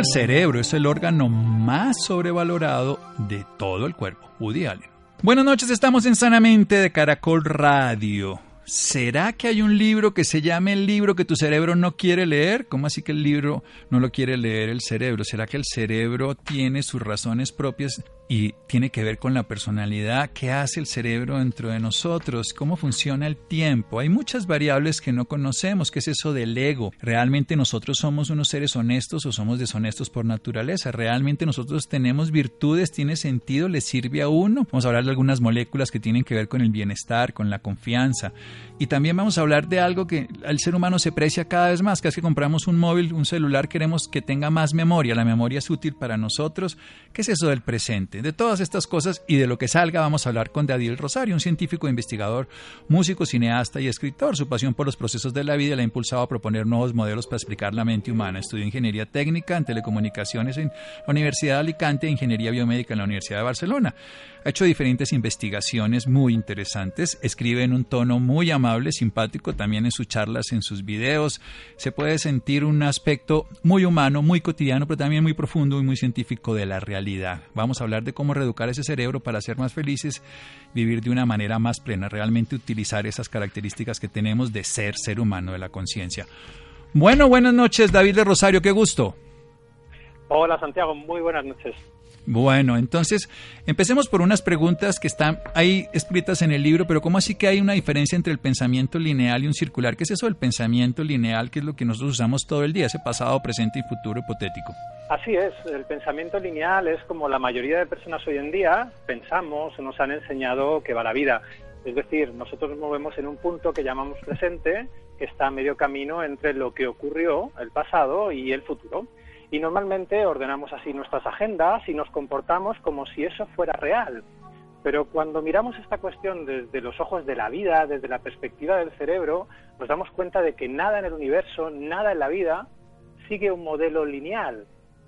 El cerebro es el órgano más sobrevalorado de todo el cuerpo. Woody Allen. Buenas noches, estamos en Sanamente de Caracol Radio. ¿Será que hay un libro que se llame el libro que tu cerebro no quiere leer? ¿Cómo así que el libro no lo quiere leer el cerebro? ¿Será que el cerebro tiene sus razones propias y tiene que ver con la personalidad, qué hace el cerebro dentro de nosotros, cómo funciona el tiempo. Hay muchas variables que no conocemos, qué es eso del ego. ¿Realmente nosotros somos unos seres honestos o somos deshonestos por naturaleza? ¿Realmente nosotros tenemos virtudes? ¿Tiene sentido? ¿Le sirve a uno? Vamos a hablar de algunas moléculas que tienen que ver con el bienestar, con la confianza. Y también vamos a hablar de algo que al ser humano se precia cada vez más, que es que compramos un móvil, un celular, queremos que tenga más memoria. La memoria es útil para nosotros. ¿Qué es eso del presente? De todas estas cosas y de lo que salga vamos a hablar con Dadiel Rosario, un científico, investigador, músico, cineasta y escritor. Su pasión por los procesos de la vida le ha impulsado a proponer nuevos modelos para explicar la mente humana. Estudió ingeniería técnica en telecomunicaciones en la Universidad de Alicante e ingeniería biomédica en la Universidad de Barcelona. Ha hecho diferentes investigaciones muy interesantes, escribe en un tono muy amable, simpático, también en sus charlas, en sus videos. Se puede sentir un aspecto muy humano, muy cotidiano, pero también muy profundo y muy científico de la realidad. Vamos a hablar de cómo reeducar ese cerebro para ser más felices, vivir de una manera más plena, realmente utilizar esas características que tenemos de ser ser humano, de la conciencia. Bueno, buenas noches, David de Rosario, qué gusto. Hola Santiago, muy buenas noches. Bueno, entonces empecemos por unas preguntas que están ahí escritas en el libro, pero ¿cómo así que hay una diferencia entre el pensamiento lineal y un circular? ¿Qué es eso del pensamiento lineal, que es lo que nosotros usamos todo el día, ese pasado, presente y futuro hipotético? Así es, el pensamiento lineal es como la mayoría de personas hoy en día pensamos nos han enseñado que va la vida. Es decir, nosotros nos movemos en un punto que llamamos presente, que está a medio camino entre lo que ocurrió, el pasado, y el futuro. Y normalmente ordenamos así nuestras agendas y nos comportamos como si eso fuera real. Pero cuando miramos esta cuestión desde los ojos de la vida, desde la perspectiva del cerebro, nos damos cuenta de que nada en el universo, nada en la vida, sigue un modelo lineal.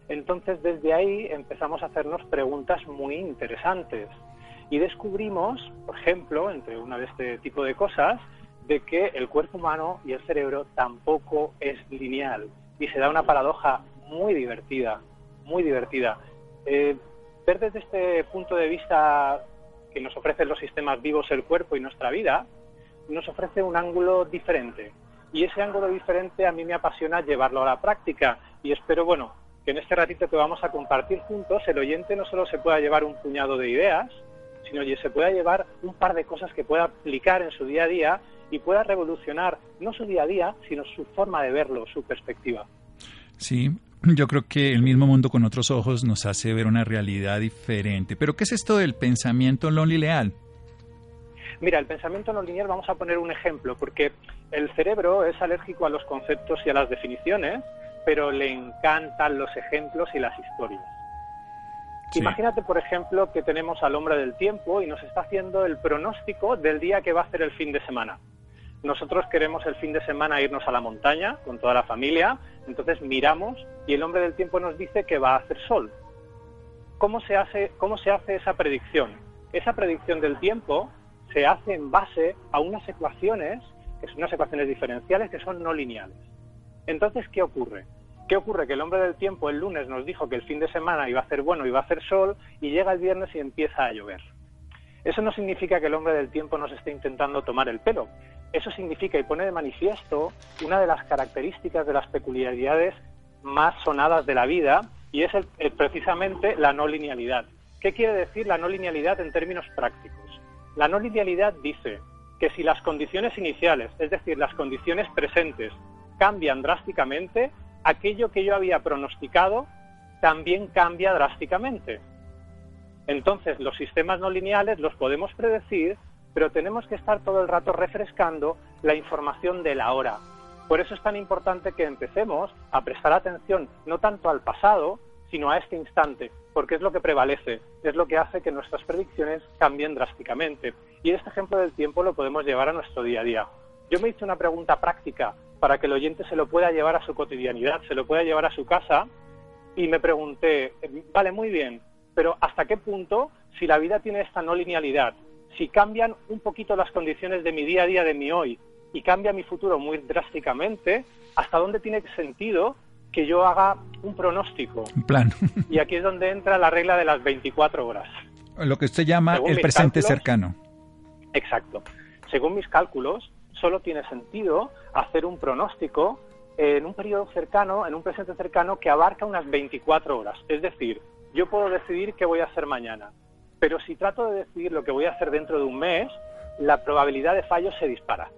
Entonces desde ahí empezamos a hacernos preguntas muy interesantes y descubrimos, por ejemplo, entre una de este tipo de cosas, de que el cuerpo humano y el cerebro tampoco es lineal y se da una paradoja muy divertida, muy divertida. Eh, ver desde este punto de vista que nos ofrecen los sistemas vivos, el cuerpo y nuestra vida, nos ofrece un ángulo diferente. Y ese ángulo diferente a mí me apasiona llevarlo a la práctica y espero, bueno, que en este ratito que vamos a compartir juntos, el oyente no solo se pueda llevar un puñado de ideas, sino que se pueda llevar un par de cosas que pueda aplicar en su día a día y pueda revolucionar no su día a día, sino su forma de verlo, su perspectiva. Sí, yo creo que el mismo mundo con otros ojos nos hace ver una realidad diferente. Pero ¿qué es esto del pensamiento no lineal? Mira, el pensamiento no lineal, vamos a poner un ejemplo, porque el cerebro es alérgico a los conceptos y a las definiciones, pero le encantan los ejemplos y las historias. Imagínate, por ejemplo, que tenemos al hombre del tiempo y nos está haciendo el pronóstico del día que va a ser el fin de semana. Nosotros queremos el fin de semana irnos a la montaña con toda la familia, entonces miramos y el hombre del tiempo nos dice que va a hacer sol. ¿Cómo se hace, se hace esa predicción? Esa predicción del tiempo se hace en base a unas ecuaciones, que son unas ecuaciones diferenciales que son no lineales. Entonces, ¿qué ocurre? ¿Qué ocurre? Que el hombre del tiempo el lunes nos dijo que el fin de semana iba a ser bueno, iba a hacer sol, y llega el viernes y empieza a llover. Eso no significa que el hombre del tiempo nos esté intentando tomar el pelo. Eso significa y pone de manifiesto una de las características de las peculiaridades más sonadas de la vida y es precisamente la no linealidad. ¿Qué quiere decir la no linealidad en términos prácticos? La no linealidad dice que si las condiciones iniciales, es decir, las condiciones presentes, cambian drásticamente, aquello que yo había pronosticado también cambia drásticamente. Entonces, los sistemas no lineales los podemos predecir, pero tenemos que estar todo el rato refrescando la información de la hora. Por eso es tan importante que empecemos a prestar atención no tanto al pasado, sino a este instante, porque es lo que prevalece, es lo que hace que nuestras predicciones cambien drásticamente. Y este ejemplo del tiempo lo podemos llevar a nuestro día a día. Yo me hice una pregunta práctica para que el oyente se lo pueda llevar a su cotidianidad, se lo pueda llevar a su casa, y me pregunté, vale, muy bien, pero ¿hasta qué punto, si la vida tiene esta no linealidad, si cambian un poquito las condiciones de mi día a día, de mi hoy, y cambia mi futuro muy drásticamente, ¿hasta dónde tiene sentido que yo haga un pronóstico? Un plan. y aquí es donde entra la regla de las 24 horas. Lo que usted llama el presente cercano. Exacto. Según mis cálculos, solo tiene sentido hacer un pronóstico en un periodo cercano, en un presente cercano que abarca unas 24 horas. Es decir, yo puedo decidir qué voy a hacer mañana, pero si trato de decidir lo que voy a hacer dentro de un mes, la probabilidad de fallo se dispara.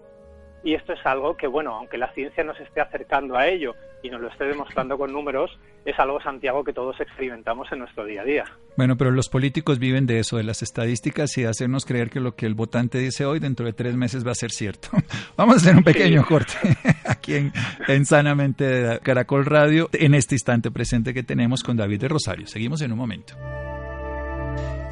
Y esto es algo que, bueno, aunque la ciencia nos esté acercando a ello y nos lo esté demostrando con números, es algo, Santiago, que todos experimentamos en nuestro día a día. Bueno, pero los políticos viven de eso, de las estadísticas y de hacernos creer que lo que el votante dice hoy dentro de tres meses va a ser cierto. Vamos a hacer un pequeño corte aquí en, en Sanamente de Caracol Radio, en este instante presente que tenemos con David de Rosario. Seguimos en un momento.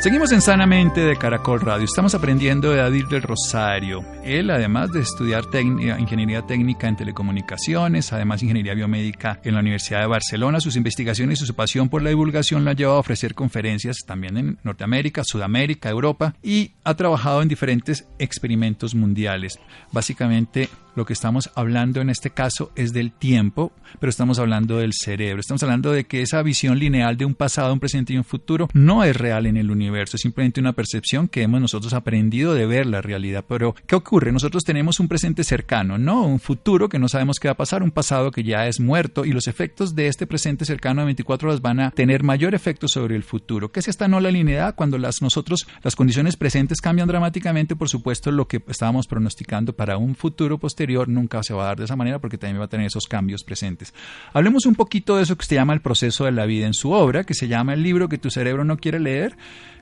Seguimos en Sanamente de Caracol Radio. Estamos aprendiendo de David del Rosario. Él, además de estudiar ingeniería técnica en telecomunicaciones, además ingeniería biomédica en la Universidad de Barcelona, sus investigaciones y su pasión por la divulgación lo han llevado a ofrecer conferencias también en Norteamérica, Sudamérica, Europa y ha trabajado en diferentes experimentos mundiales. Básicamente lo que estamos hablando en este caso es del tiempo, pero estamos hablando del cerebro. Estamos hablando de que esa visión lineal de un pasado, un presente y un futuro no es real en el universo, es simplemente una percepción que hemos nosotros aprendido de ver la realidad. Pero, ¿qué ocurre? Nosotros tenemos un presente cercano, no un futuro que no sabemos qué va a pasar, un pasado que ya es muerto y los efectos de este presente cercano a 24 horas van a tener mayor efecto sobre el futuro. ¿Qué es esta no la linealidad? Cuando las nosotros, las condiciones presentes cambian dramáticamente, por supuesto, lo que estábamos pronosticando para un futuro posterior nunca se va a dar de esa manera porque también va a tener esos cambios presentes. Hablemos un poquito de eso que se llama el proceso de la vida en su obra, que se llama El libro que tu cerebro no quiere leer,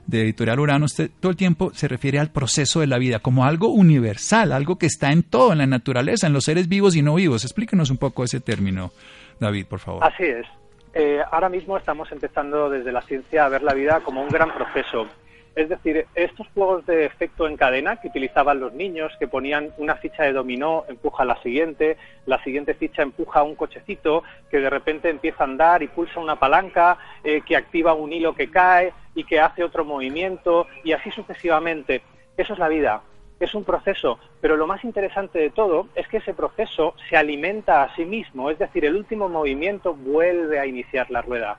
de Editorial Urano. Usted todo el tiempo se refiere al proceso de la vida como algo universal, algo que está en todo, en la naturaleza, en los seres vivos y no vivos. Explíquenos un poco ese término, David, por favor. Así es. Eh, ahora mismo estamos empezando desde la ciencia a ver la vida como un gran proceso es decir, estos juegos de efecto en cadena que utilizaban los niños, que ponían una ficha de dominó, empuja a la siguiente, la siguiente ficha empuja a un cochecito, que de repente empieza a andar y pulsa una palanca, eh, que activa un hilo que cae y que hace otro movimiento, y así sucesivamente. Eso es la vida, es un proceso, pero lo más interesante de todo es que ese proceso se alimenta a sí mismo, es decir, el último movimiento vuelve a iniciar la rueda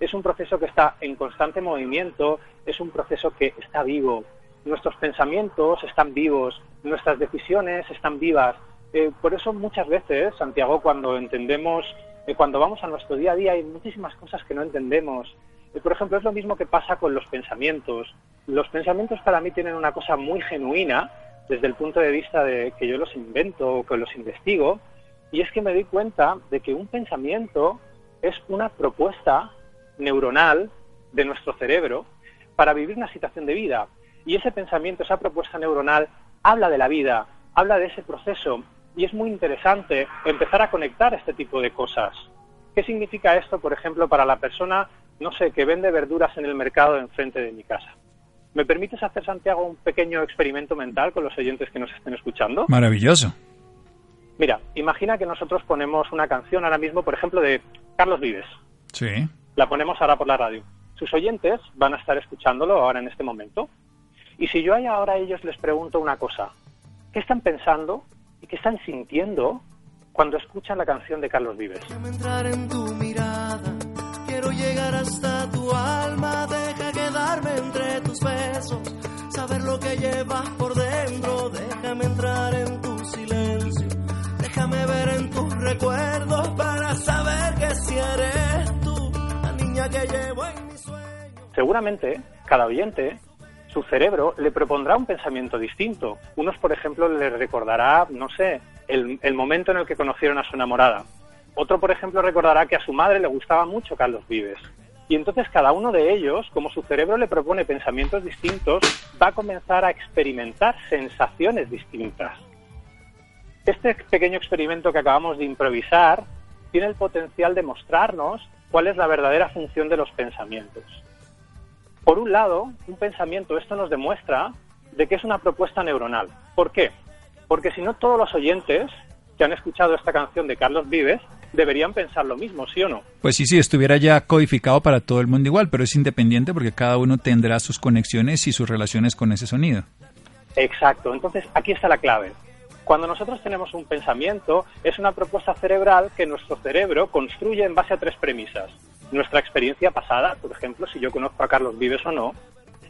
es un proceso que está en constante movimiento, es un proceso que está vivo. Nuestros pensamientos están vivos, nuestras decisiones están vivas. Eh, por eso muchas veces, Santiago, cuando entendemos, eh, cuando vamos a nuestro día a día, hay muchísimas cosas que no entendemos. Eh, por ejemplo, es lo mismo que pasa con los pensamientos. Los pensamientos para mí tienen una cosa muy genuina desde el punto de vista de que yo los invento o que los investigo, y es que me doy cuenta de que un pensamiento es una propuesta neuronal de nuestro cerebro para vivir una situación de vida. Y ese pensamiento, esa propuesta neuronal, habla de la vida, habla de ese proceso. Y es muy interesante empezar a conectar este tipo de cosas. ¿Qué significa esto, por ejemplo, para la persona, no sé, que vende verduras en el mercado enfrente de mi casa? ¿Me permites hacer, Santiago, un pequeño experimento mental con los oyentes que nos estén escuchando? Maravilloso. Mira, imagina que nosotros ponemos una canción ahora mismo, por ejemplo, de Carlos Vives. Sí la ponemos ahora por la radio. Sus oyentes van a estar escuchándolo ahora en este momento. Y si yo ahora a ellos les pregunto una cosa, ¿qué están pensando y qué están sintiendo cuando escuchan la canción de Carlos Vives? entrar en tu mirada, quiero llegar hasta tu alma, deja quedarme entre tus besos, saber lo que llevas por dentro, déjame entrar en tu silencio, déjame ver en tus recuerdos para saber que si eres Seguramente cada oyente, su cerebro le propondrá un pensamiento distinto. Unos, por ejemplo, le recordará, no sé, el, el momento en el que conocieron a su enamorada. Otro, por ejemplo, recordará que a su madre le gustaba mucho Carlos Vives. Y entonces cada uno de ellos, como su cerebro le propone pensamientos distintos, va a comenzar a experimentar sensaciones distintas. Este pequeño experimento que acabamos de improvisar tiene el potencial de mostrarnos cuál es la verdadera función de los pensamientos. Por un lado, un pensamiento, esto nos demuestra de que es una propuesta neuronal. ¿Por qué? Porque si no todos los oyentes que han escuchado esta canción de Carlos Vives deberían pensar lo mismo, ¿sí o no? Pues sí, sí, estuviera ya codificado para todo el mundo igual, pero es independiente porque cada uno tendrá sus conexiones y sus relaciones con ese sonido. Exacto, entonces aquí está la clave. Cuando nosotros tenemos un pensamiento, es una propuesta cerebral que nuestro cerebro construye en base a tres premisas. Nuestra experiencia pasada, por ejemplo, si yo conozco a Carlos Vives o no,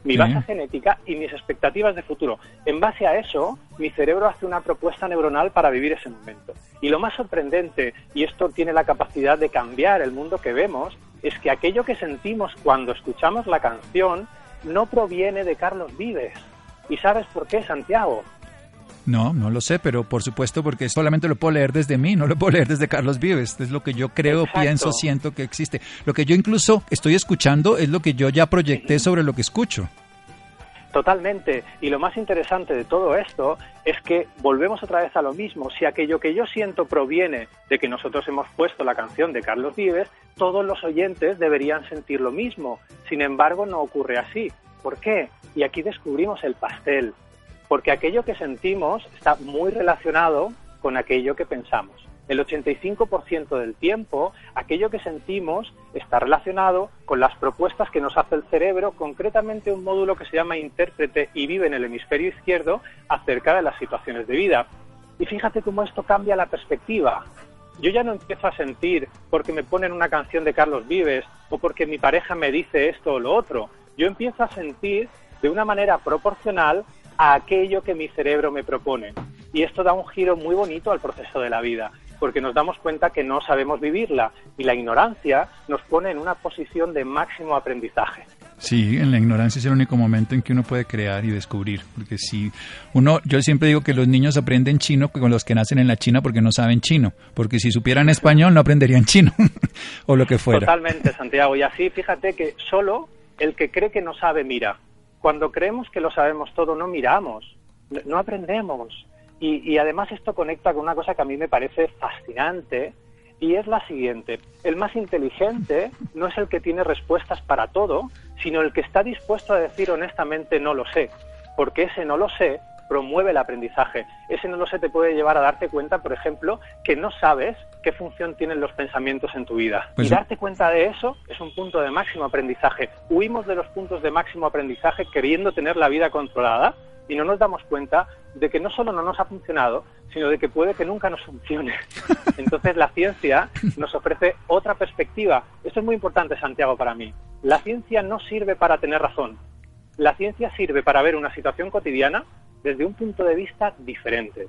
mi base genética y mis expectativas de futuro. En base a eso, mi cerebro hace una propuesta neuronal para vivir ese momento. Y lo más sorprendente, y esto tiene la capacidad de cambiar el mundo que vemos, es que aquello que sentimos cuando escuchamos la canción no proviene de Carlos Vives. ¿Y sabes por qué, Santiago? No, no lo sé, pero por supuesto porque solamente lo puedo leer desde mí, no lo puedo leer desde Carlos Vives. Es lo que yo creo, pienso, siento que existe. Lo que yo incluso estoy escuchando es lo que yo ya proyecté sobre lo que escucho. Totalmente. Y lo más interesante de todo esto es que volvemos otra vez a lo mismo. Si aquello que yo siento proviene de que nosotros hemos puesto la canción de Carlos Vives, todos los oyentes deberían sentir lo mismo. Sin embargo, no ocurre así. ¿Por qué? Y aquí descubrimos el pastel porque aquello que sentimos está muy relacionado con aquello que pensamos. El 85% del tiempo, aquello que sentimos está relacionado con las propuestas que nos hace el cerebro, concretamente un módulo que se llama intérprete y vive en el hemisferio izquierdo acerca de las situaciones de vida. Y fíjate cómo esto cambia la perspectiva. Yo ya no empiezo a sentir porque me ponen una canción de Carlos Vives o porque mi pareja me dice esto o lo otro. Yo empiezo a sentir de una manera proporcional a aquello que mi cerebro me propone. Y esto da un giro muy bonito al proceso de la vida, porque nos damos cuenta que no sabemos vivirla y la ignorancia nos pone en una posición de máximo aprendizaje. Sí, en la ignorancia es el único momento en que uno puede crear y descubrir, porque si uno, yo siempre digo que los niños aprenden chino con los que nacen en la China porque no saben chino, porque si supieran español no aprenderían chino o lo que fuera. Totalmente, Santiago, y así fíjate que solo el que cree que no sabe mira, cuando creemos que lo sabemos todo, no miramos, no aprendemos. Y, además esto conecta con una cosa que a mí me parece fascinante, y es la siguiente. El más inteligente no es el que tiene respuestas para todo, sino el que está dispuesto a decir honestamente no lo sé, porque ese no lo sé promueve el aprendizaje. Ese no lo sé te puede llevar a darte cuenta, por ejemplo, que no sabes qué función tienen los pensamientos en tu vida. Pues y darte cuenta de eso es un punto de máximo aprendizaje. Huimos de los puntos de máximo aprendizaje queriendo tener la vida controlada y no nos damos cuenta de que no solo no nos ha funcionado, sino de que puede que nunca nos funcione. Entonces la ciencia nos ofrece otra perspectiva. Esto es muy importante, Santiago, para mí. La ciencia no sirve para tener razón. La ciencia sirve para ver una situación cotidiana desde un punto de vista diferente.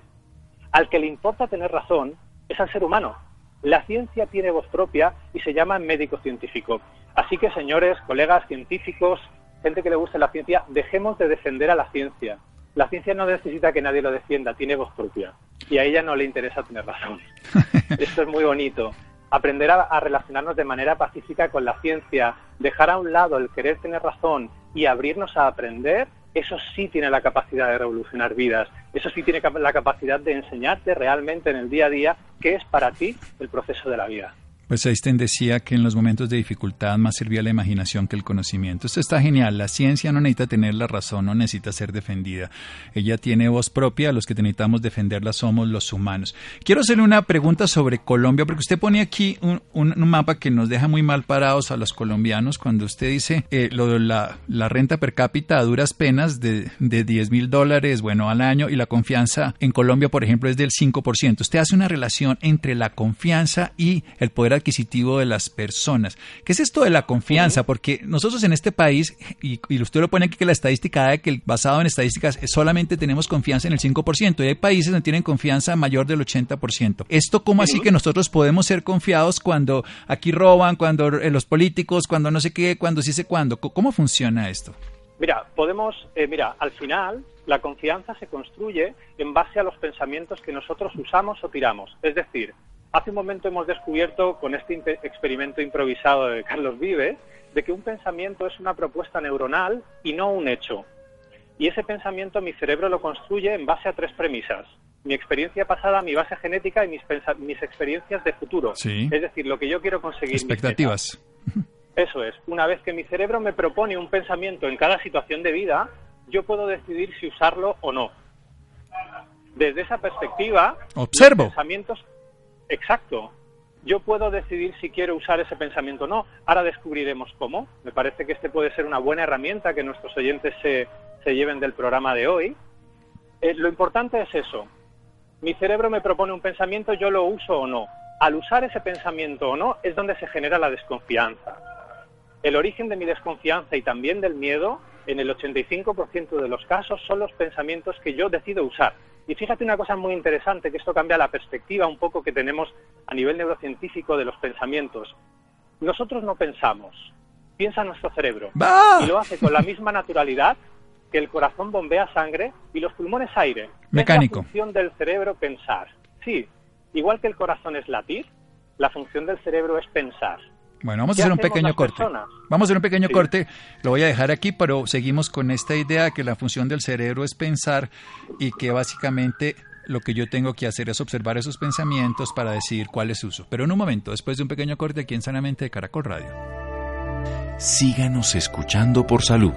Al que le importa tener razón es al ser humano. La ciencia tiene voz propia y se llama médico científico. Así que, señores, colegas científicos, gente que le guste la ciencia, dejemos de defender a la ciencia. La ciencia no necesita que nadie lo defienda, tiene voz propia. Y a ella no le interesa tener razón. Esto es muy bonito. Aprender a, a, relacionarnos de manera pacífica con la ciencia, dejar a un lado el querer tener razón y abrirnos a aprender eso sí tiene la capacidad de revolucionar vidas, eso sí tiene la capacidad de enseñarte realmente en el día a día qué es para ti el proceso de la vida. Pues Einstein decía que en los momentos de dificultad más servía la imaginación que el conocimiento. Esto está genial. La ciencia no necesita tener la razón, no necesita ser defendida. Ella tiene voz propia, los que necesitamos defenderla somos los humanos. Quiero hacerle una pregunta sobre Colombia, porque usted pone aquí un, mapa que nos deja muy mal parados a los colombianos cuando usted dice eh, de la, renta per cápita a duras penas de, de 10 mil dólares, bueno, al año, y la confianza en Colombia, por ejemplo, es del 5%. Usted hace una relación entre la confianza y el poder adquisitivo de las personas. ¿Qué es esto de la confianza? Porque nosotros en este país, y, usted lo pone aquí que la estadística de que basado en estadísticas solamente tenemos confianza en el 5% y hay países donde tienen confianza mayor del 80%. ¿Esto cómo así que nosotros podemos ser confiados cuando aquí roban, cuando eh, los políticos, cuando no sé qué, cuando sí sé cuándo? ¿Cómo funciona esto? Mira, podemos, eh, mira, al final la confianza se construye en base a los pensamientos que nosotros usamos o tiramos. Es decir, hace un momento hemos descubierto con este experimento improvisado de Carlos Vives de que un pensamiento es una propuesta neuronal y no un hecho. Y ese pensamiento mi cerebro lo construye en base a tres premisas. Mi experiencia pasada, mi base genética y mis, mis experiencias de futuro. Sí. Es decir, lo que yo quiero conseguir. Expectativas. Eso es. Una vez que mi cerebro me propone un pensamiento en cada situación de vida, yo puedo decidir si usarlo o no. Desde esa perspectiva, observo. pensamientos, exacto. Yo puedo decidir si quiero usar ese pensamiento o no. Ahora descubriremos cómo. Me parece que este puede ser una buena herramienta que nuestros oyentes se, se lleven del programa de hoy. Eh, lo importante es eso. Mi cerebro me propone un pensamiento, yo lo uso o no. Al usar ese pensamiento o no es donde se genera la desconfianza. El origen de mi desconfianza y también del miedo, en el 85% de los casos, son los pensamientos que yo decido usar. Y fíjate una cosa muy interesante, que esto cambia la perspectiva un poco que tenemos a nivel neurocientífico de los pensamientos. Nosotros no pensamos, piensa nuestro cerebro. Y lo hace con la misma naturalidad que el corazón bombea sangre y los pulmones aire. Mecánico. Es la función del cerebro pensar. Sí, igual que el corazón es latir, la función del cerebro es pensar. Bueno, vamos a hacer un pequeño corte. Vamos a hacer un pequeño corte. Lo voy a dejar aquí, pero seguimos con esta idea que la función del cerebro es pensar y que básicamente lo que yo tengo que hacer es observar esos pensamientos para decidir cuál es uso. Pero en un momento, después de un pequeño corte aquí en Sanamente de Caracol Radio. Síganos escuchando por salud.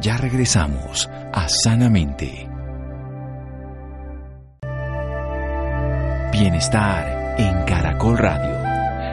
Ya regresamos a Sanamente. Bienestar en Caracol Radio.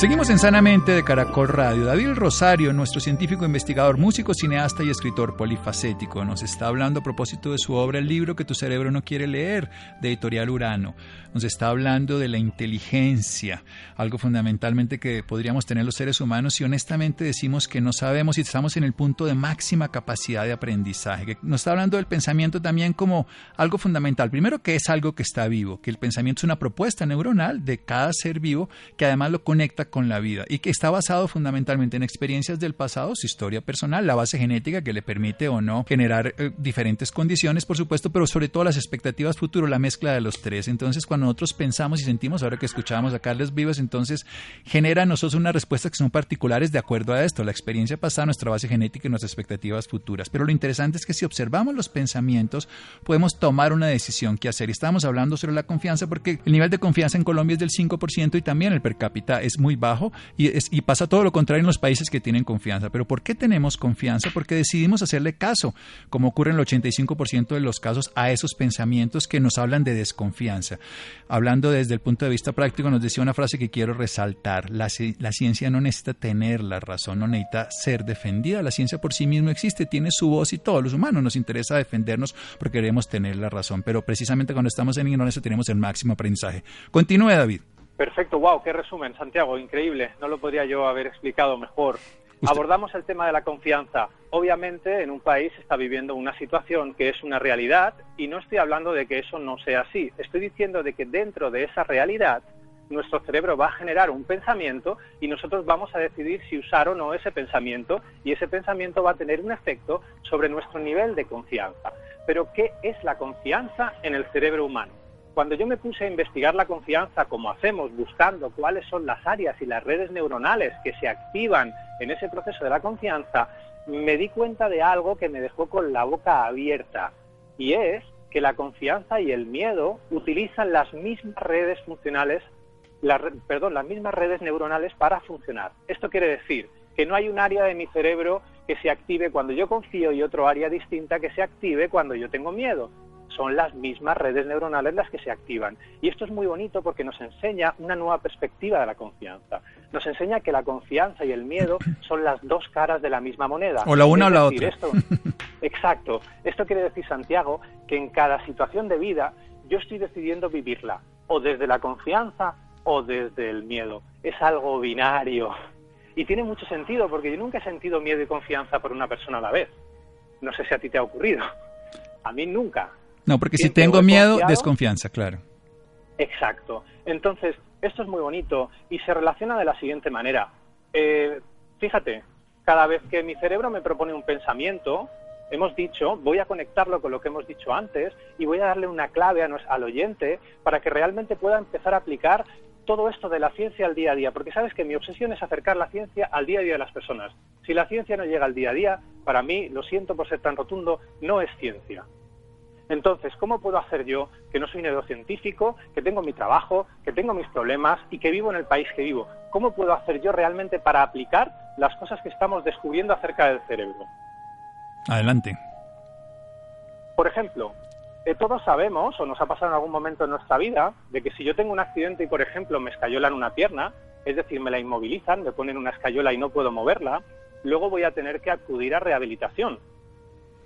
Seguimos en Sanamente de Caracol Radio. David Rosario, nuestro científico investigador, músico, cineasta y escritor polifacético, nos está hablando a propósito de su obra El libro que tu cerebro no quiere leer, de Editorial Urano. Nos está hablando de la inteligencia, algo fundamentalmente que podríamos tener los seres humanos y honestamente decimos que no sabemos si estamos en el punto de máxima capacidad de aprendizaje. Nos está hablando del pensamiento también como algo fundamental. Primero que es algo que está vivo, que el pensamiento es una propuesta neuronal de cada ser vivo que además lo conecta con la vida y que está basado fundamentalmente en experiencias del pasado, su historia personal, la base genética que le permite o no generar eh, diferentes condiciones, por supuesto, pero sobre todo las expectativas futuro, la mezcla de los tres. Entonces, cuando nosotros pensamos y sentimos, ahora que escuchábamos a Carles Vivas, entonces genera a nosotros unas respuestas que son particulares de acuerdo a esto, la experiencia pasada, nuestra base genética y nuestras expectativas futuras. Pero lo interesante es que si observamos los pensamientos, podemos tomar una decisión que hacer. Y estábamos hablando sobre la confianza porque el nivel de confianza en Colombia es del 5% y también el per cápita es muy bajo y, y pasa todo lo contrario en los países que tienen confianza. Pero ¿por qué tenemos confianza? Porque decidimos hacerle caso, como ocurre en el 85% de los casos, a esos pensamientos que nos hablan de desconfianza. Hablando desde el punto de vista práctico, nos decía una frase que quiero resaltar. La, la ciencia no necesita tener la razón, no necesita ser defendida. La ciencia por sí misma existe, tiene su voz y todos los humanos nos interesa defendernos porque queremos tener la razón. Pero precisamente cuando estamos en ignorancia tenemos el máximo aprendizaje. Continúe, David. Perfecto, wow, qué resumen, Santiago, increíble. No lo podría yo haber explicado mejor. Abordamos el tema de la confianza. Obviamente, en un país está viviendo una situación que es una realidad y no estoy hablando de que eso no sea así. Estoy diciendo de que dentro de esa realidad nuestro cerebro va a generar un pensamiento y nosotros vamos a decidir si usar o no ese pensamiento y ese pensamiento va a tener un efecto sobre nuestro nivel de confianza. Pero ¿qué es la confianza en el cerebro humano? Cuando yo me puse a investigar la confianza, como hacemos, buscando cuáles son las áreas y las redes neuronales que se activan en ese proceso de la confianza, me di cuenta de algo que me dejó con la boca abierta, y es que la confianza y el miedo utilizan las mismas redes funcionales, perdón, las mismas redes neuronales para funcionar. Esto quiere decir que no hay un área de mi cerebro que se active cuando yo confío y otro área distinta que se active cuando yo tengo miedo son las mismas redes neuronales las que se activan. Y esto es muy bonito porque nos enseña una nueva perspectiva de la confianza. Nos enseña que la confianza y el miedo son las dos caras de la misma moneda. O la una o la otra. Esto, exacto. Esto quiere decir, Santiago, que en cada situación de vida yo estoy decidiendo vivirla o desde la confianza o desde el miedo. Es algo binario. Y tiene mucho sentido porque yo nunca he sentido miedo y confianza por una persona a la vez. No sé si a ti te ha ocurrido. A mí nunca. No, porque si tengo miedo, desconfianza, claro. Exacto. Entonces, esto es muy bonito y se relaciona de la siguiente manera. Eh, fíjate, cada vez que mi cerebro me propone un pensamiento, hemos dicho, voy a conectarlo con lo que hemos dicho antes y voy a darle una clave al oyente para que realmente pueda empezar a aplicar todo esto de la ciencia al día a día, porque sabes que mi obsesión es acercar la ciencia al día a día de las personas. Si la ciencia no llega al día a día, para mí, lo siento por ser tan rotundo, no es ciencia. Entonces, ¿cómo puedo hacer yo, que no soy neurocientífico, que tengo mi trabajo, que tengo mis problemas y que vivo en el país que vivo? ¿Cómo puedo hacer yo realmente para aplicar las cosas que estamos descubriendo acerca del cerebro? Adelante. Por ejemplo, eh, todos sabemos, o nos ha pasado en algún momento en nuestra vida, de que si yo tengo un accidente y, por ejemplo, me escayolan una pierna, es decir, me la inmovilizan, me ponen una escayola y no puedo moverla, luego voy a tener que acudir a rehabilitación.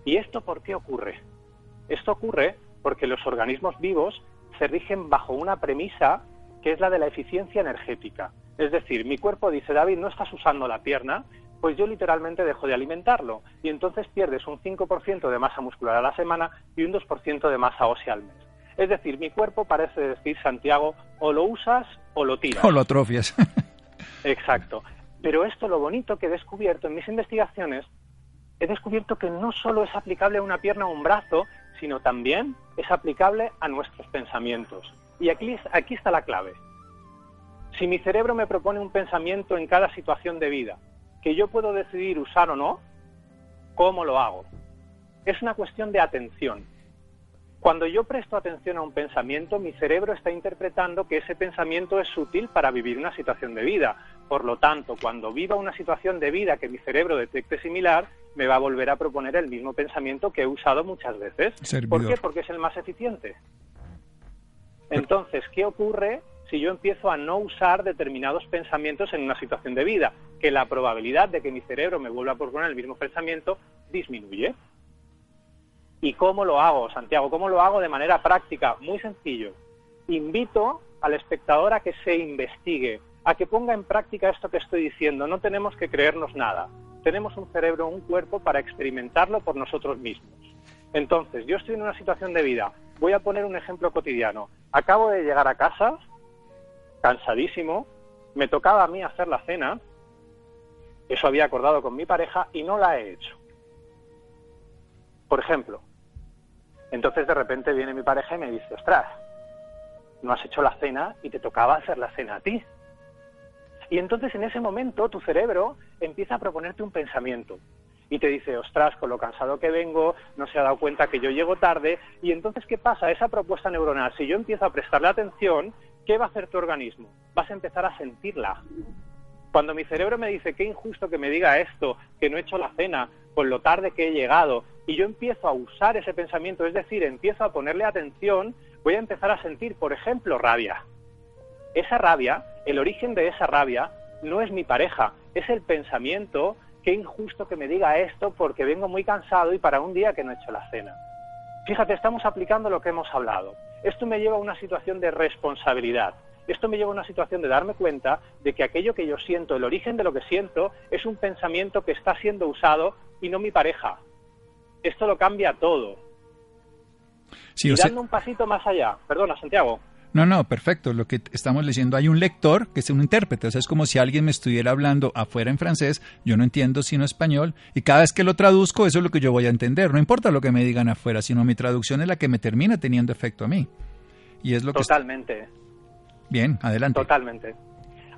¿Y esto por qué ocurre? Esto ocurre porque los organismos vivos se rigen bajo una premisa que es la de la eficiencia energética. Es decir, mi cuerpo dice, David, no estás usando la pierna, pues yo literalmente dejo de alimentarlo y entonces pierdes un 5% de masa muscular a la semana y un 2% de masa ósea al mes. Es decir, mi cuerpo parece decir, Santiago, o lo usas o lo tiras. O lo atrofias. Exacto. Pero esto lo bonito que he descubierto en mis investigaciones, he descubierto que no solo es aplicable a una pierna o un brazo, sino también es aplicable a nuestros pensamientos. Y aquí, aquí está la clave. Si mi cerebro me propone un pensamiento en cada situación de vida, que yo puedo decidir usar o no, ¿cómo lo hago? Es una cuestión de atención. Cuando yo presto atención a un pensamiento, mi cerebro está interpretando que ese pensamiento es útil para vivir una situación de vida. Por lo tanto, cuando viva una situación de vida que mi cerebro detecte similar, me va a volver a proponer el mismo pensamiento que he usado muchas veces. ¿Por qué? Porque es el más eficiente. Entonces, ¿qué ocurre si yo empiezo a no usar determinados pensamientos en una situación de vida? Que la probabilidad de que mi cerebro me vuelva a proponer el mismo pensamiento disminuye. ¿Y cómo lo hago, Santiago? ¿Cómo lo hago de manera práctica? Muy sencillo. Invito al espectador a que se investigue, a que ponga en práctica esto que estoy diciendo. No tenemos que creernos nada. Tenemos un cerebro, un cuerpo para experimentarlo por nosotros mismos. Entonces, yo estoy en una situación de vida. Voy a poner un ejemplo cotidiano. Acabo de llegar a casa, cansadísimo, me tocaba a mí hacer la cena, eso había acordado con mi pareja y no la he hecho. Por ejemplo, entonces de repente viene mi pareja y me dice, ostras, no has hecho la cena y te tocaba hacer la cena a ti. Y entonces en ese momento tu cerebro empieza a proponerte un pensamiento y te dice, ostras, con lo cansado que vengo, no se ha dado cuenta que yo llego tarde. Y entonces, ¿qué pasa? Esa propuesta neuronal, si yo empiezo a prestarle atención, ¿qué va a hacer tu organismo? Vas a empezar a sentirla. Cuando mi cerebro me dice, qué injusto que me diga esto, que no he hecho la cena, con lo tarde que he llegado, y yo empiezo a usar ese pensamiento, es decir, empiezo a ponerle atención, voy a empezar a sentir, por ejemplo, rabia. Esa rabia, el origen de esa rabia, no es mi pareja, es el pensamiento, qué injusto que me diga esto porque vengo muy cansado y para un día que no he hecho la cena. Fíjate, estamos aplicando lo que hemos hablado. Esto me lleva a una situación de responsabilidad. Esto me lleva a una situación de darme cuenta de que aquello que yo siento, el origen de lo que siento, es un pensamiento que está siendo usado y no mi pareja, esto lo cambia todo. y dando un pasito más allá, perdona, Santiago. No, no, perfecto. Lo que estamos leyendo, hay un lector que es un intérprete. O sea, es como si alguien me estuviera hablando afuera en francés, yo no entiendo sino español, y cada vez que lo traduzco, eso es lo que yo voy a entender. No importa lo que me digan afuera, sino mi traducción es la que me termina teniendo efecto a mí. Y es lo Totalmente. Bien, adelante. Totalmente.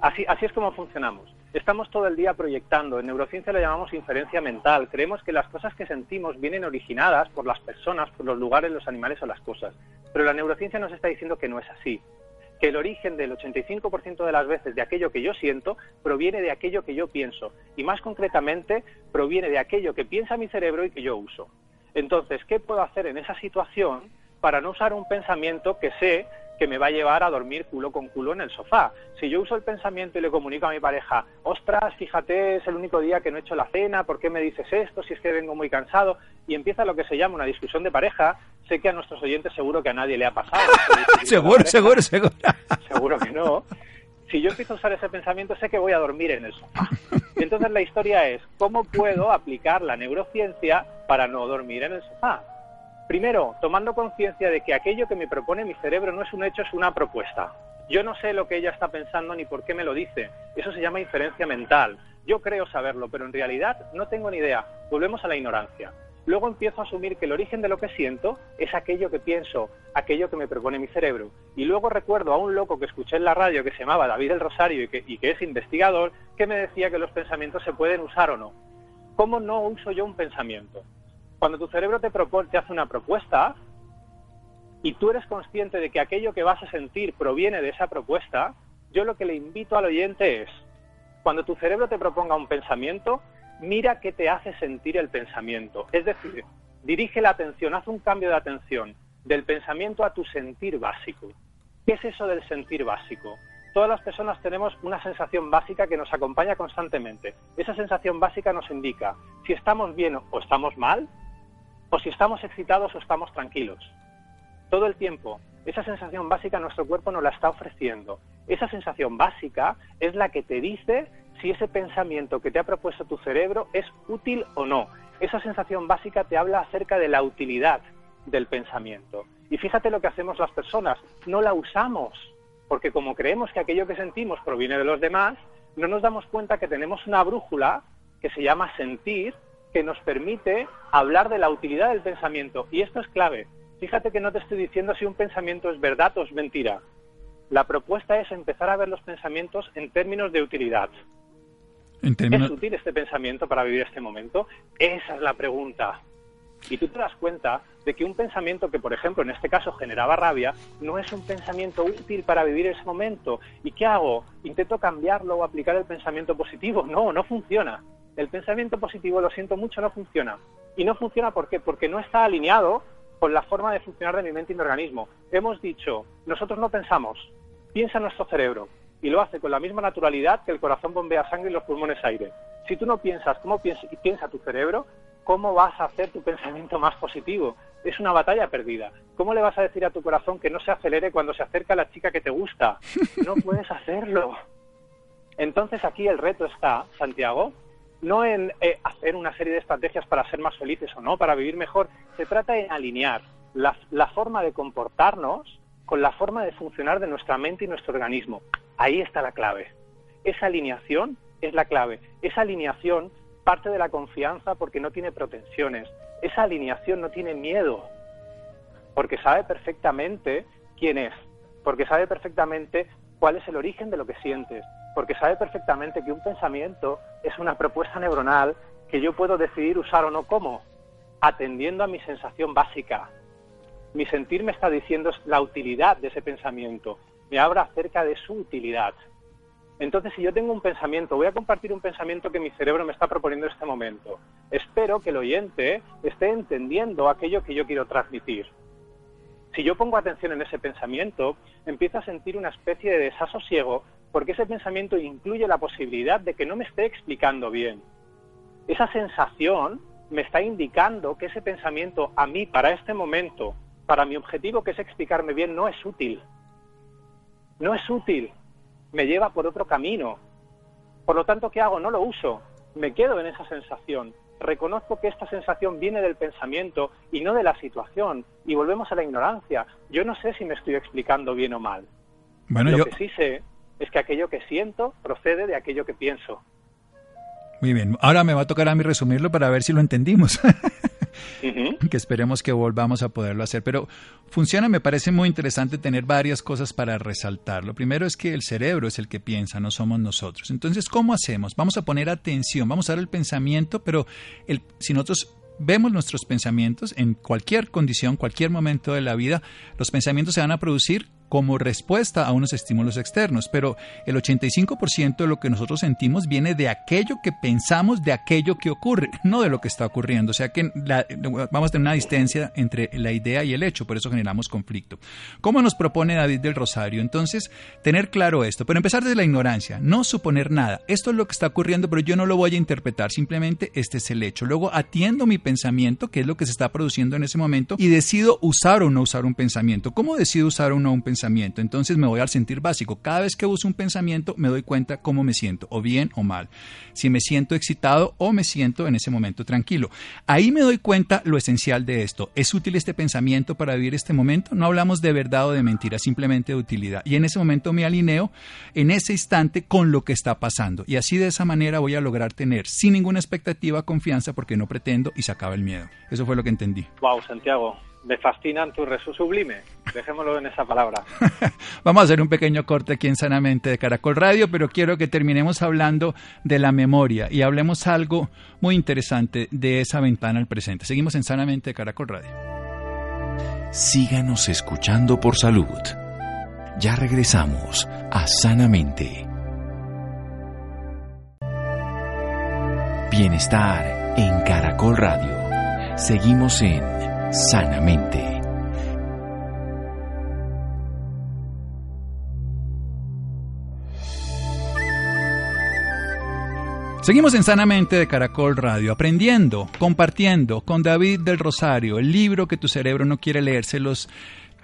Así, así es como funcionamos. Estamos todo el día proyectando. En neurociencia lo llamamos inferencia mental. Creemos que las cosas que sentimos vienen originadas por las personas, por los lugares, los animales o las cosas. Pero la neurociencia nos está diciendo que no es así. Que el origen del 85% de las veces de aquello que yo siento proviene de aquello que yo pienso. Y más concretamente, proviene de aquello que piensa mi cerebro y que yo uso. Entonces, ¿qué puedo hacer en esa situación para no usar un pensamiento que sé que me va a llevar a dormir culo con culo en el sofá. Si yo uso el pensamiento y le comunico a mi pareja, ostras, fíjate, es el único día que no he hecho la cena, ¿por qué me dices esto? Si es que vengo muy cansado. Y empieza lo que se llama una discusión de pareja. Sé que a nuestros oyentes seguro que a nadie le ha pasado. seguro, seguro, seguro. seguro que no. Si yo empiezo a usar ese pensamiento, sé que voy a dormir en el sofá. Entonces la historia es, ¿cómo puedo aplicar la neurociencia para no dormir en el sofá? Primero, tomando conciencia de que aquello que me propone mi cerebro no es un hecho, es una propuesta. Yo no sé lo que ella está pensando ni por qué me lo dice. Eso se llama inferencia mental. Yo creo saberlo, pero en realidad no tengo ni idea. Volvemos a la ignorancia. Luego empiezo a asumir que el origen de lo que siento es aquello que pienso, aquello que me propone mi cerebro. Y luego recuerdo a un loco que escuché en la radio que se llamaba David el Rosario y que, y que es investigador, que me decía que los pensamientos se pueden usar o no. ¿Cómo no uso yo un pensamiento? Cuando tu cerebro te, te hace una propuesta y tú eres consciente de que aquello que vas a sentir proviene de esa propuesta, yo lo que le invito al oyente es, cuando tu cerebro te proponga un pensamiento, mira qué te hace sentir el pensamiento. Es decir, dirige la atención, haz un cambio de atención del pensamiento a tu sentir básico. ¿Qué es eso del sentir básico? Todas las personas tenemos una sensación básica que nos acompaña constantemente. Esa sensación básica nos indica si estamos bien o estamos mal, o si estamos excitados o estamos tranquilos. Todo el tiempo, esa sensación básica nuestro cuerpo nos la está ofreciendo. Esa sensación básica es la que te dice si ese pensamiento que te ha propuesto tu cerebro es útil o no. Esa sensación básica te habla acerca de la utilidad del pensamiento. Y fíjate lo que hacemos las personas, no la usamos, porque como creemos que aquello que sentimos proviene de los demás, no nos damos cuenta que tenemos una brújula que se llama sentir, que nos permite hablar de la utilidad del pensamiento. Y esto es clave. Fíjate que no te estoy diciendo si un pensamiento es verdad o es mentira. La propuesta es empezar a ver los pensamientos en términos de utilidad. ¿Es útil este pensamiento para vivir este momento? Esa es la pregunta. Y tú te das cuenta de que un pensamiento que, por ejemplo, en este caso generaba rabia, no es un pensamiento útil para vivir ese momento. ¿Y qué hago? ¿Intento cambiarlo o aplicar el pensamiento positivo? No, no funciona. El pensamiento positivo, lo siento mucho, no funciona. Y no funciona ¿por qué? Porque no está alineado con la forma de funcionar de mi mente y mi organismo. Hemos dicho, nosotros no pensamos, piensa nuestro cerebro y lo hace con la misma naturalidad que el corazón bombea sangre y los pulmones aire. Si tú no piensas cómo piensa, y piensa tu cerebro, ¿cómo vas a hacer tu pensamiento más positivo? Es una batalla perdida. ¿Cómo le vas a decir a tu corazón que no se acelere cuando se acerca la chica que te gusta? No puedes hacerlo. Entonces aquí el reto está, Santiago, no en eh, hacer una serie de estrategias para ser más felices o no, para vivir mejor. Se trata de alinear la forma de comportarnos con la forma de funcionar de nuestra mente y nuestro organismo. Ahí está la clave. Esa alineación es la clave. Esa alineación parte de la confianza porque no tiene pretensiones. Esa alineación no tiene miedo porque sabe perfectamente quién es, porque sabe perfectamente cuál es el origen de lo que sientes, porque sabe perfectamente que un pensamiento es una propuesta neuronal que yo puedo decidir usar o no como, atendiendo a mi sensación básica, mi sentir me está diciendo la utilidad de ese pensamiento, me habla acerca de su utilidad. Entonces, si yo tengo un pensamiento, voy a compartir un pensamiento que mi cerebro me está proponiendo en este momento. Espero que el oyente esté entendiendo aquello que yo quiero transmitir. Si yo pongo atención en ese pensamiento, empiezo a sentir una especie de desasosiego porque ese pensamiento incluye la posibilidad de que no me esté explicando bien. Esa sensación me está indicando que ese pensamiento a mí, para este momento, para mi objetivo, que es explicarme bien, no es útil. No es útil. Me lleva por otro camino. Por lo tanto, ¿qué hago? No lo uso. Me quedo en esa sensación. Reconozco que esta sensación viene del pensamiento y no de la situación. Y volvemos a la ignorancia. Yo no sé si me estoy explicando bien o mal. Bueno, lo que sí sé es que aquello que siento procede de aquello que pienso. Muy bien. Ahora me va a tocar a mí resumirlo para ver si lo entendimos. que esperemos que volvamos a poderlo hacer. Pero funciona, me parece muy interesante tener varias cosas para resaltar. Lo primero es que el cerebro es el que piensa, no somos nosotros. Entonces, ¿cómo hacemos? Vamos a poner atención, vamos a dar el pensamiento, pero el, si nosotros vemos nuestros pensamientos en cualquier condición, cualquier momento de la vida, los pensamientos se van a producir como respuesta a unos estímulos externos, pero el 85% de lo que nosotros sentimos viene de aquello que pensamos, de aquello que ocurre, no de lo que está ocurriendo. O sea que vamos a tener una distancia entre la idea y el hecho, por eso generamos conflicto. ¿Cómo nos propone David del Rosario? Entonces, tener claro esto, pero empezar desde la ignorancia, no suponer nada. Esto es lo que está ocurriendo, pero yo no lo voy a interpretar, simplemente este es el hecho. Luego atiendo mi pensamiento, que es lo que se está produciendo en ese momento, y decido usar o no usar un pensamiento. ¿Cómo decido usar o no un pensamiento? Pensamiento. Entonces me voy al sentir básico. Cada vez que uso un pensamiento me doy cuenta cómo me siento, o bien o mal. Si me siento excitado o me siento en ese momento tranquilo. Ahí me doy cuenta lo esencial de esto. ¿Es útil este pensamiento para vivir este momento? No hablamos de verdad o de mentira, simplemente de utilidad. Y en ese momento me alineo en ese instante con lo que está pasando. Y así de esa manera voy a lograr tener sin ninguna expectativa confianza porque no pretendo y se acaba el miedo. Eso fue lo que entendí. Wow, Santiago, me fascinan tu resu sublime. Dejémoslo en esa palabra. Vamos a hacer un pequeño corte aquí en Sanamente de Caracol Radio, pero quiero que terminemos hablando de la memoria y hablemos algo muy interesante de esa ventana al presente. Seguimos en Sanamente de Caracol Radio. Síganos escuchando por salud. Ya regresamos a Sanamente. Bienestar en Caracol Radio. Seguimos en Sanamente. Seguimos en Sanamente de Caracol Radio, aprendiendo, compartiendo con David del Rosario, el libro que tu cerebro no quiere leérselos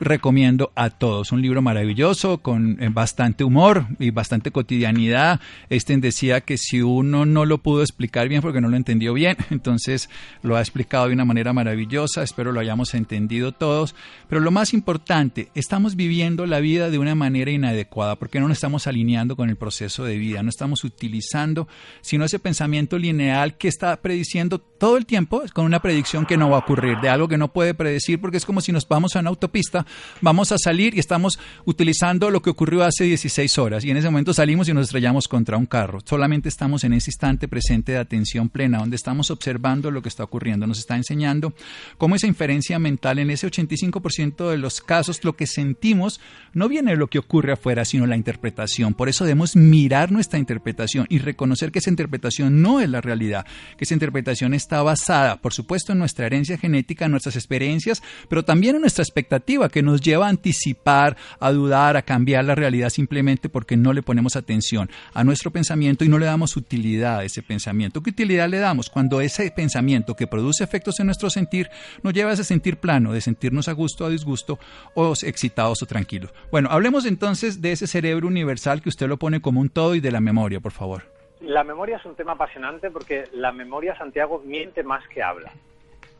recomiendo a todos. Un libro maravilloso con eh, bastante humor y bastante cotidianidad. Este decía que si uno no lo pudo explicar bien porque no lo entendió bien, entonces lo ha explicado de una manera maravillosa. Espero lo hayamos entendido todos. Pero lo más importante, estamos viviendo la vida de una manera inadecuada porque no nos estamos alineando con el proceso de vida, no estamos utilizando sino ese pensamiento lineal que está prediciendo todo el tiempo con una predicción que no va a ocurrir, de algo que no puede predecir porque es como si nos vamos a una autopista vamos a salir y estamos utilizando lo que ocurrió hace 16 horas y en ese momento salimos y nos estrellamos contra un carro. Solamente estamos en ese instante presente de atención plena, donde estamos observando lo que está ocurriendo. Nos está enseñando cómo esa inferencia mental, en ese 85% de los casos, lo que sentimos no viene de lo que ocurre afuera, sino la interpretación. Por eso debemos mirar nuestra interpretación y reconocer que esa interpretación no es la realidad, que esa interpretación está basada, por supuesto, en nuestra herencia genética, en nuestras experiencias, pero también en nuestra expectativa, que nos lleva a anticipar, a dudar, a cambiar la realidad simplemente porque no le ponemos atención a nuestro pensamiento y no le damos utilidad a ese pensamiento. ¿Qué utilidad le damos cuando ese pensamiento que produce efectos en nuestro sentir nos lleva a ese sentir plano, de sentirnos a gusto o a disgusto o excitados o tranquilos? Bueno, hablemos entonces de ese cerebro universal que usted lo pone como un todo y de la memoria, por favor. La memoria es un tema apasionante porque la memoria, Santiago, miente más que habla.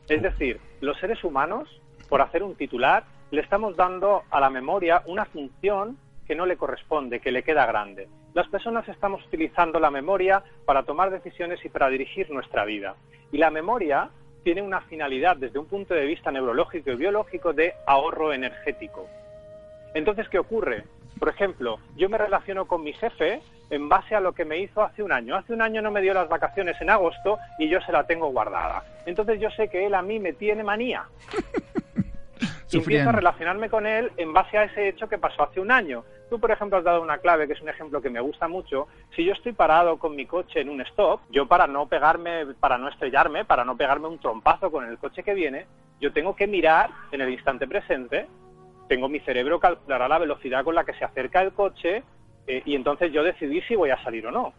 Es decir, los seres humanos, por hacer un titular, le estamos dando a la memoria una función que no le corresponde, que le queda grande. Las personas estamos utilizando la memoria para tomar decisiones y para dirigir nuestra vida. Y la memoria tiene una finalidad desde un punto de vista neurológico y biológico de ahorro energético. Entonces, ¿qué ocurre? Por ejemplo, yo me relaciono con mi jefe en base a lo que me hizo hace un año. Hace un año no me dio las vacaciones en agosto y yo se la tengo guardada. Entonces yo sé que él a mí me tiene manía. Y empiezo a relacionarme con él en base a ese hecho que pasó hace un año. Tú, por ejemplo, has dado una clave que es un ejemplo que me gusta mucho. Si yo estoy parado con mi coche en un stop, yo para no pegarme, para no estrellarme, para no pegarme un trompazo con el coche que viene, yo tengo que mirar en el instante presente. Tengo mi cerebro calculará la velocidad con la que se acerca el coche eh, y entonces yo decidir si voy a salir o no.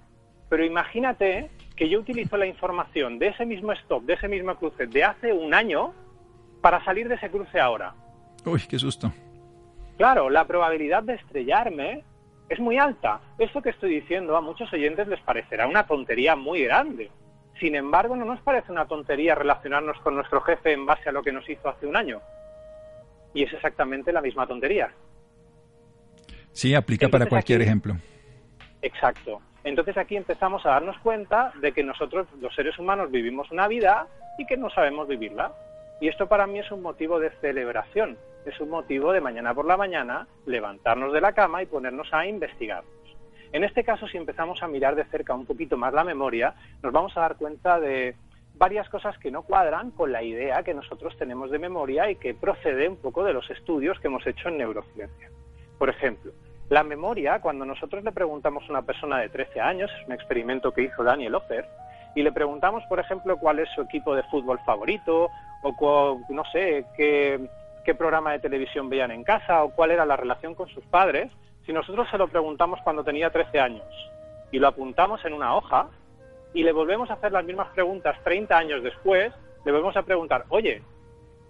Pero imagínate que yo utilizo la información de ese mismo stop, de ese mismo cruce de hace un año para salir de ese cruce ahora. Uy, qué susto. Claro, la probabilidad de estrellarme es muy alta. Esto que estoy diciendo a muchos oyentes les parecerá una tontería muy grande. Sin embargo, no nos parece una tontería relacionarnos con nuestro jefe en base a lo que nos hizo hace un año. Y es exactamente la misma tontería. Sí, aplica para cualquier ejemplo. Exacto. Entonces aquí empezamos a darnos cuenta de que nosotros, los seres humanos, vivimos una vida y que no sabemos vivirla. Y esto para mí es un motivo de celebración, es un motivo de mañana por la mañana levantarnos de la cama y ponernos a investigar. En este caso, si empezamos a mirar de cerca un poquito más la memoria, nos vamos a dar cuenta de varias cosas que no cuadran con la idea que nosotros tenemos de memoria y que procede un poco de los estudios que hemos hecho en neurociencia. Por ejemplo, la memoria, cuando nosotros le preguntamos a una persona de 13 años, es un experimento que hizo Daniel Offer, y le preguntamos, por ejemplo, cuál es su equipo de fútbol favorito o no sé qué, qué programa de televisión veían en casa o cuál era la relación con sus padres, si nosotros se lo preguntamos cuando tenía 13 años y lo apuntamos en una hoja y le volvemos a hacer las mismas preguntas 30 años después, le volvemos a preguntar, oye,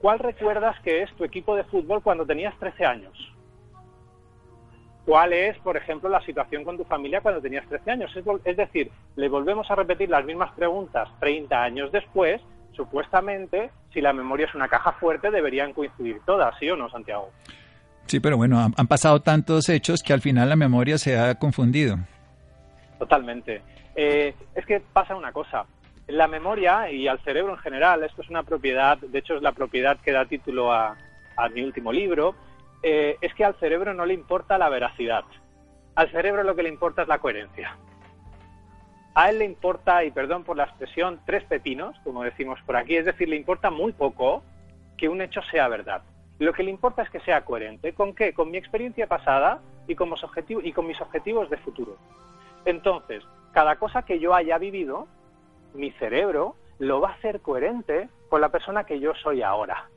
¿cuál recuerdas que es tu equipo de fútbol cuando tenías 13 años? Cuál es, por ejemplo, la situación con tu familia cuando tenías 13 años. Es, decir, le volvemos a repetir las mismas preguntas 30 años después, supuestamente, si la memoria es una caja fuerte, deberían coincidir todas, ¿sí o no, Santiago? Sí, pero bueno, han, pasado tantos hechos que al final la memoria se ha confundido. Totalmente. Eh, es que pasa una cosa. La memoria y al cerebro en general, esto es una propiedad, de hecho es la propiedad que da título a, a mi último libro, eh, es que al cerebro no le importa la veracidad. Al cerebro lo que le importa es la coherencia. A él le importa, y perdón por la expresión, tres pepinos, como decimos por aquí, es decir, le importa muy poco que un hecho sea verdad. Lo que le importa es que sea coherente. ¿Con qué? Con mi experiencia pasada y con, mis objetivos, y con mis objetivos de futuro. Entonces, cada cosa que yo haya vivido, mi cerebro lo va a hacer coherente con la persona que yo soy ahora.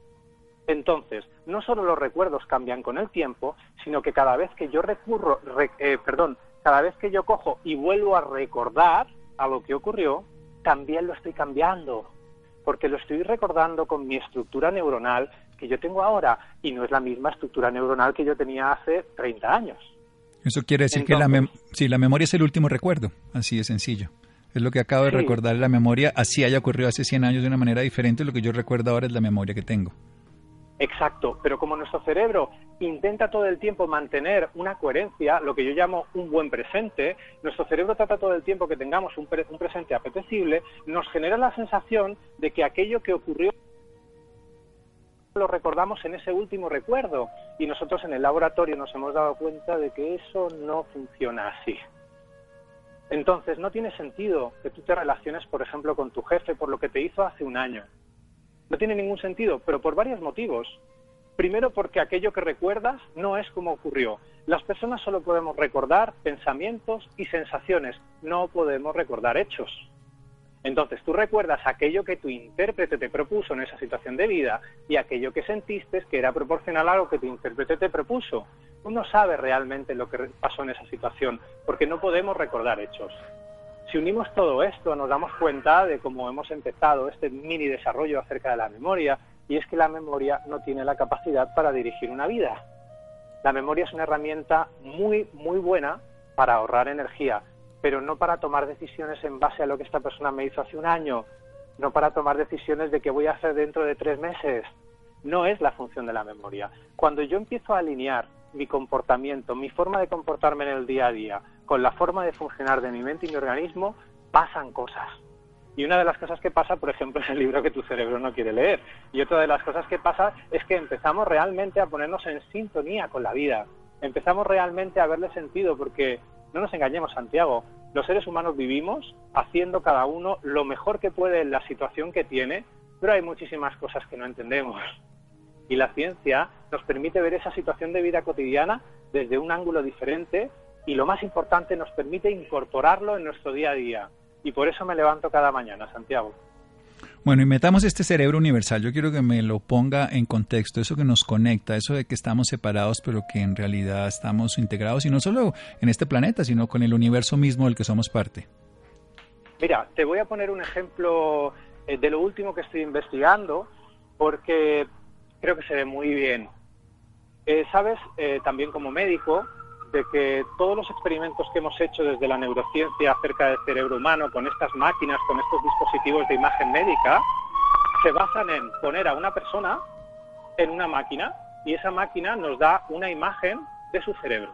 Entonces, no solo los recuerdos cambian con el tiempo, sino que cada vez que yo recurro, eh, perdón, cada vez que yo cojo y vuelvo a recordar a lo que ocurrió, también lo estoy cambiando, porque lo estoy recordando con mi estructura neuronal que yo tengo ahora y no es la misma estructura neuronal que yo tenía hace 30 años. Eso quiere decir que la, la memoria es el último recuerdo, así de sencillo. Es lo que acabo de recordar la memoria, así haya ocurrido hace 100 años de una manera diferente, lo que yo recuerdo ahora es la memoria que tengo. Exacto, pero como nuestro cerebro intenta todo el tiempo mantener una coherencia, lo que yo llamo un buen presente, nuestro cerebro trata todo el tiempo que tengamos un, presente apetecible, nos genera la sensación de que aquello que ocurrió lo recordamos en ese último recuerdo y nosotros en el laboratorio nos hemos dado cuenta de que eso no funciona así. Entonces, no tiene sentido que tú te relaciones, por ejemplo, con tu jefe por lo que te hizo hace un año no tiene ningún sentido, pero por varios motivos. Primero porque aquello que recuerdas no es como ocurrió. Las personas solo podemos recordar pensamientos y sensaciones, no podemos recordar hechos. Entonces tú recuerdas aquello que tu intérprete te propuso en esa situación de vida y aquello que sentiste que era proporcional a lo que tu intérprete te propuso. Uno sabe realmente lo que pasó en esa situación porque no podemos recordar hechos. Si unimos todo esto, nos damos cuenta de cómo hemos empezado este mini desarrollo acerca de la memoria, y es que la memoria no tiene la capacidad para dirigir una vida. La memoria es una herramienta muy, muy buena para ahorrar energía, pero no para tomar decisiones en base a lo que esta persona me hizo hace un año, no para tomar decisiones de qué voy a hacer dentro de tres meses. No es la función de la memoria. Cuando yo empiezo a alinear mi comportamiento, mi forma de comportarme en el día a día, con la forma de funcionar de mi mente y mi organismo, pasan cosas. Y una de las cosas que pasa, por ejemplo, es el libro que tu cerebro no quiere leer. Y otra de las cosas que pasa es que empezamos realmente a ponernos en sintonía con la vida. Empezamos realmente a verle sentido, porque no nos engañemos, Santiago. Los seres humanos vivimos haciendo cada uno lo mejor que puede en la situación que tiene, pero hay muchísimas cosas que no entendemos. Y la ciencia nos permite ver esa situación de vida cotidiana desde un ángulo diferente y lo más importante nos permite incorporarlo en nuestro día a día. Y por eso me levanto cada mañana, Santiago. Bueno, y metamos este cerebro universal. Yo quiero que me lo ponga en contexto, eso que nos conecta, eso de que estamos separados, pero que en realidad estamos integrados, y no solo en este planeta, sino con el universo mismo del que somos parte. Mira, te voy a poner un ejemplo eh, de lo último que estoy investigando, porque creo que se ve muy bien. Eh, Sabes, eh, también como médico, de que todos los experimentos que hemos hecho desde la neurociencia acerca del cerebro humano, con estas máquinas, con estos dispositivos de imagen médica, se basan en poner a una persona en una máquina y esa máquina nos da una imagen de su cerebro.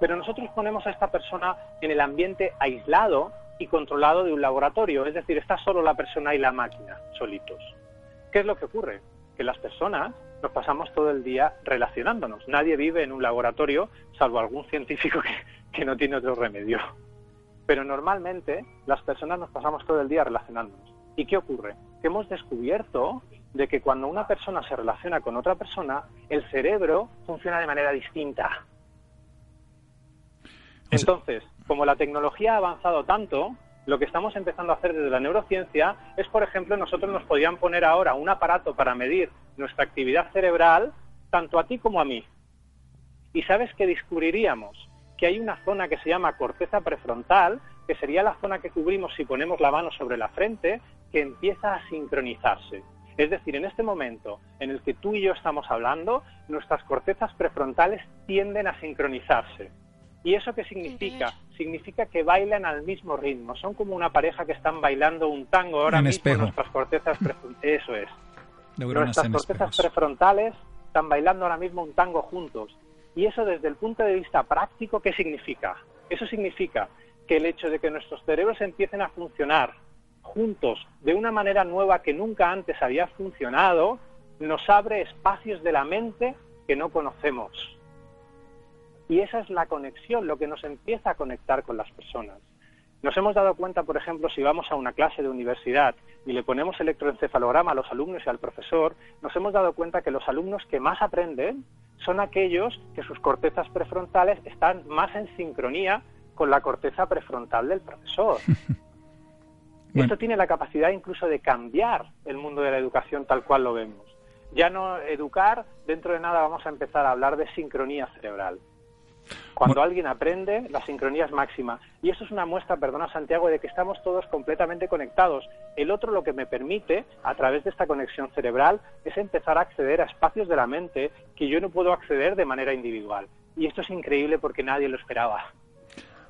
Pero nosotros ponemos a esta persona en el ambiente aislado y controlado de un laboratorio, es decir, está solo la persona y la máquina, solitos. ¿Qué es lo que ocurre? Que las personas nos pasamos todo el día relacionándonos. Nadie vive en un laboratorio, salvo algún científico que, no tiene otro remedio. Pero normalmente las personas nos pasamos todo el día relacionándonos. ¿Y qué ocurre? Que hemos descubierto de que cuando una persona se relaciona con otra persona, el cerebro funciona de manera distinta. Entonces, como la tecnología ha avanzado tanto, lo que estamos empezando a hacer desde la neurociencia es, por ejemplo, nosotros nos podían poner ahora un aparato para medir nuestra actividad cerebral, tanto a ti como a mí. Y sabes que descubriríamos que hay una zona que se llama corteza prefrontal, que sería la zona que cubrimos si ponemos la mano sobre la frente, que empieza a sincronizarse. Es decir, en este momento en el que tú y yo estamos hablando, nuestras cortezas prefrontales tienden a sincronizarse. ¿Y eso qué significa? Significa que bailan al mismo ritmo. Son como una pareja que están bailando un tango ahora mismo. Nuestras cortezas prefrontales. Eso es. nuestras cortezas prefrontales están bailando ahora mismo un tango juntos. Y eso desde el punto de vista práctico, ¿qué significa? Eso significa que el hecho de que nuestros cerebros empiecen a funcionar juntos de una manera nueva que nunca antes había funcionado, nos abre espacios de la mente que no conocemos. Y esa es la conexión, lo que nos empieza a conectar con las personas. Nos hemos dado cuenta, por ejemplo, si vamos a una clase de universidad y le ponemos electroencefalograma a los alumnos y al profesor, nos hemos dado cuenta que los alumnos que más aprenden son aquellos que sus cortezas prefrontales están más en sincronía con la corteza prefrontal del profesor. Esto tiene la capacidad incluso de cambiar el mundo de la educación tal cual lo vemos. Ya no educar, dentro de nada vamos a empezar a hablar de sincronía cerebral. Cuando alguien aprende, la sincronía es máxima. Y eso es una muestra, perdona Santiago, de que estamos todos completamente conectados. El otro lo que me permite, a través de esta conexión cerebral, es empezar a acceder a espacios de la mente que yo no puedo acceder de manera individual. Y esto es increíble porque nadie lo esperaba.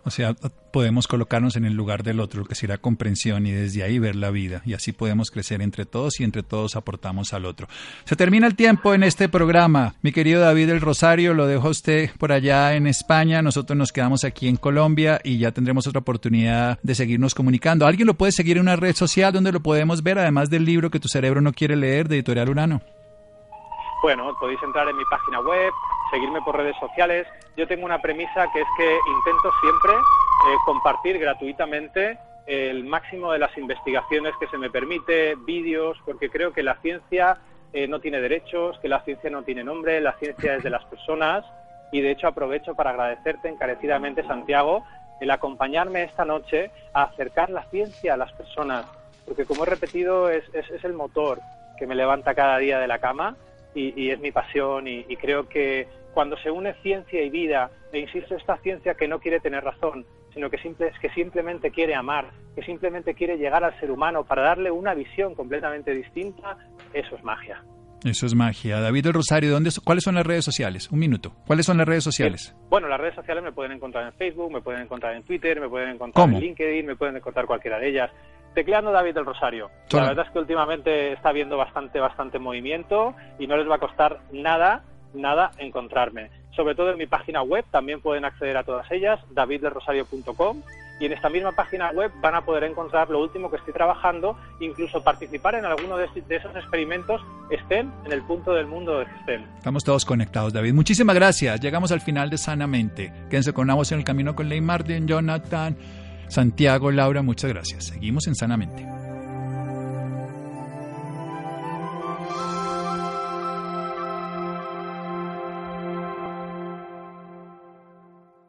O sea, podemos colocarnos en el lugar del otro, lo que será comprensión y desde ahí ver la vida. Y así podemos crecer entre todos y entre todos aportamos al otro. Se termina el tiempo en este programa. Mi querido David del Rosario, lo dejo usted por allá en España. Nosotros nos quedamos aquí en Colombia y ya tendremos otra oportunidad de seguirnos comunicando. ¿Alguien lo puede seguir en una red social donde lo podemos ver, además del libro que tu cerebro no quiere leer de Editorial Urano? Bueno, podéis entrar en mi página web, seguirme por redes sociales. Yo tengo una premisa que es que intento siempre eh, compartir gratuitamente el máximo de las investigaciones que se me permite, vídeos, porque creo que la ciencia eh, no tiene derechos, que la ciencia no tiene nombre, la ciencia es de las personas y de hecho aprovecho para agradecerte encarecidamente, Santiago, el acompañarme esta noche a acercar la ciencia a las personas, porque como he repetido es, es el motor que me levanta cada día de la cama y, es mi pasión y, creo que cuando se une ciencia y vida, e insisto, esta ciencia que no quiere tener razón, sino que, simple, que simplemente quiere amar, que simplemente quiere llegar al ser humano para darle una visión completamente distinta, eso es magia. Eso es magia. David del Rosario, ¿dónde, ¿cuáles son las redes sociales? Un minuto. ¿Cuáles son las redes sociales? Bueno, las redes sociales me pueden encontrar en Facebook, me pueden encontrar en Twitter, me pueden encontrar en LinkedIn, me pueden encontrar cualquiera de ellas tecleando David del Rosario. La verdad es que últimamente está habiendo bastante, bastante movimiento y no les va a costar nada, nada encontrarme. Sobre todo en mi página web también pueden acceder a todas ellas, daviddelrosario.com y en esta misma página web van a poder encontrar lo último que estoy trabajando, incluso participar en alguno de, esos experimentos, estén en el punto del mundo que estén. Estamos todos conectados, David. Muchísimas gracias. Llegamos al final de Sanamente. Quédense con una voz en el camino con Ley Martin, Jonathan. Santiago, Laura, muchas gracias. Seguimos en Sanamente.